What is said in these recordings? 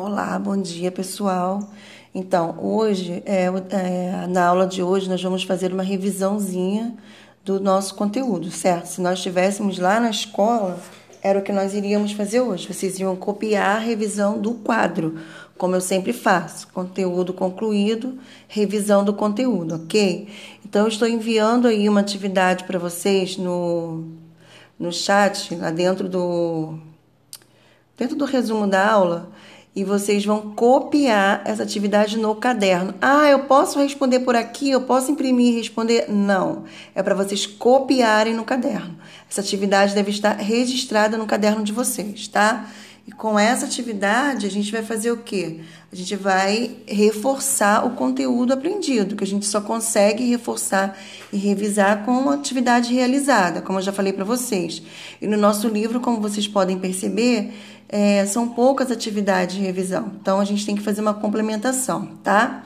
Olá, bom dia pessoal. Então, hoje, é, é, na aula de hoje, nós vamos fazer uma revisãozinha do nosso conteúdo, certo? Se nós estivéssemos lá na escola, era o que nós iríamos fazer hoje. Vocês iam copiar a revisão do quadro, como eu sempre faço. Conteúdo concluído, revisão do conteúdo, ok? Então, eu estou enviando aí uma atividade para vocês no, no chat, lá dentro do, dentro do resumo da aula e vocês vão copiar essa atividade no caderno. Ah, eu posso responder por aqui, eu posso imprimir e responder? Não. É para vocês copiarem no caderno. Essa atividade deve estar registrada no caderno de vocês, tá? E com essa atividade, a gente vai fazer o quê? A gente vai reforçar o conteúdo aprendido, que a gente só consegue reforçar e revisar com a atividade realizada, como eu já falei para vocês. E no nosso livro, como vocês podem perceber, é, são poucas atividades de revisão. Então, a gente tem que fazer uma complementação, tá?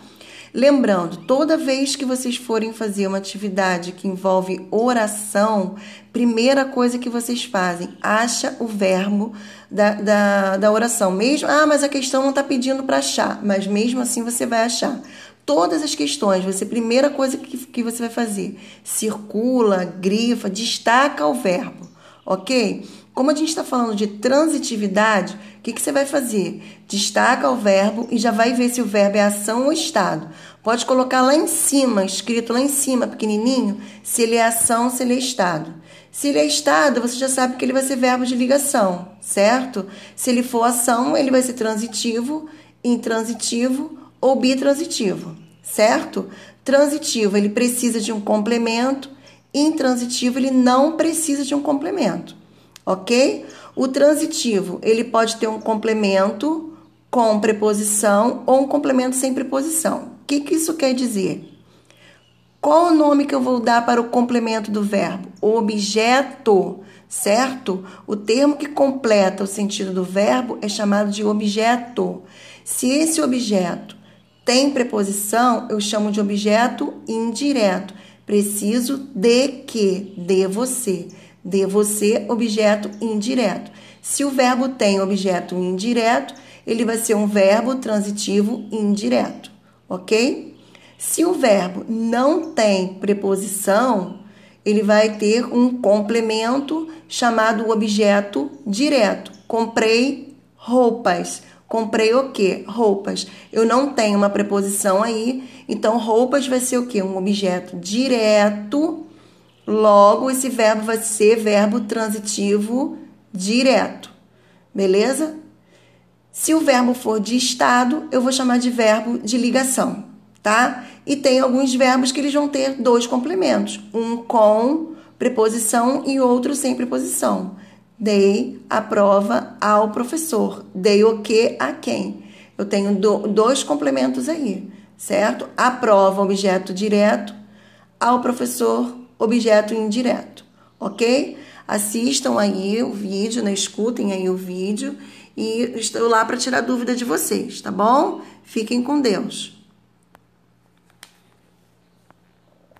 Lembrando, toda vez que vocês forem fazer uma atividade que envolve oração, primeira coisa que vocês fazem, acha o verbo da, da, da oração. Mesmo, ah, mas a questão não está pedindo para achar, mas mesmo assim você vai achar. Todas as questões, você primeira coisa que, que você vai fazer, circula, grifa, destaca o verbo, ok? Como a gente está falando de transitividade, o que, que você vai fazer? Destaca o verbo e já vai ver se o verbo é ação ou estado. Pode colocar lá em cima, escrito lá em cima, pequenininho, se ele é ação, se ele é estado. Se ele é estado, você já sabe que ele vai ser verbo de ligação, certo? Se ele for ação, ele vai ser transitivo, intransitivo ou bitransitivo, certo? Transitivo, ele precisa de um complemento, intransitivo, ele não precisa de um complemento ok? O transitivo, ele pode ter um complemento com preposição ou um complemento sem preposição. O que, que isso quer dizer? Qual o nome que eu vou dar para o complemento do verbo? Objeto, certo? O termo que completa o sentido do verbo é chamado de objeto. Se esse objeto tem preposição, eu chamo de objeto indireto. Preciso de que? De você de você, objeto indireto. Se o verbo tem objeto indireto, ele vai ser um verbo transitivo indireto, ok? Se o verbo não tem preposição, ele vai ter um complemento chamado objeto direto. Comprei roupas. Comprei o quê? Roupas. Eu não tenho uma preposição aí, então roupas vai ser o quê? Um objeto direto Logo, esse verbo vai ser verbo transitivo direto. Beleza? Se o verbo for de estado, eu vou chamar de verbo de ligação, tá? E tem alguns verbos que eles vão ter dois complementos, um com preposição e outro sem preposição. Dei a prova ao professor. Dei o que a quem? Eu tenho do, dois complementos aí, certo? A prova, objeto direto, ao professor, objeto indireto, ok? Assistam aí o vídeo, né? escutem aí o vídeo e estou lá para tirar dúvida de vocês, tá bom? Fiquem com Deus.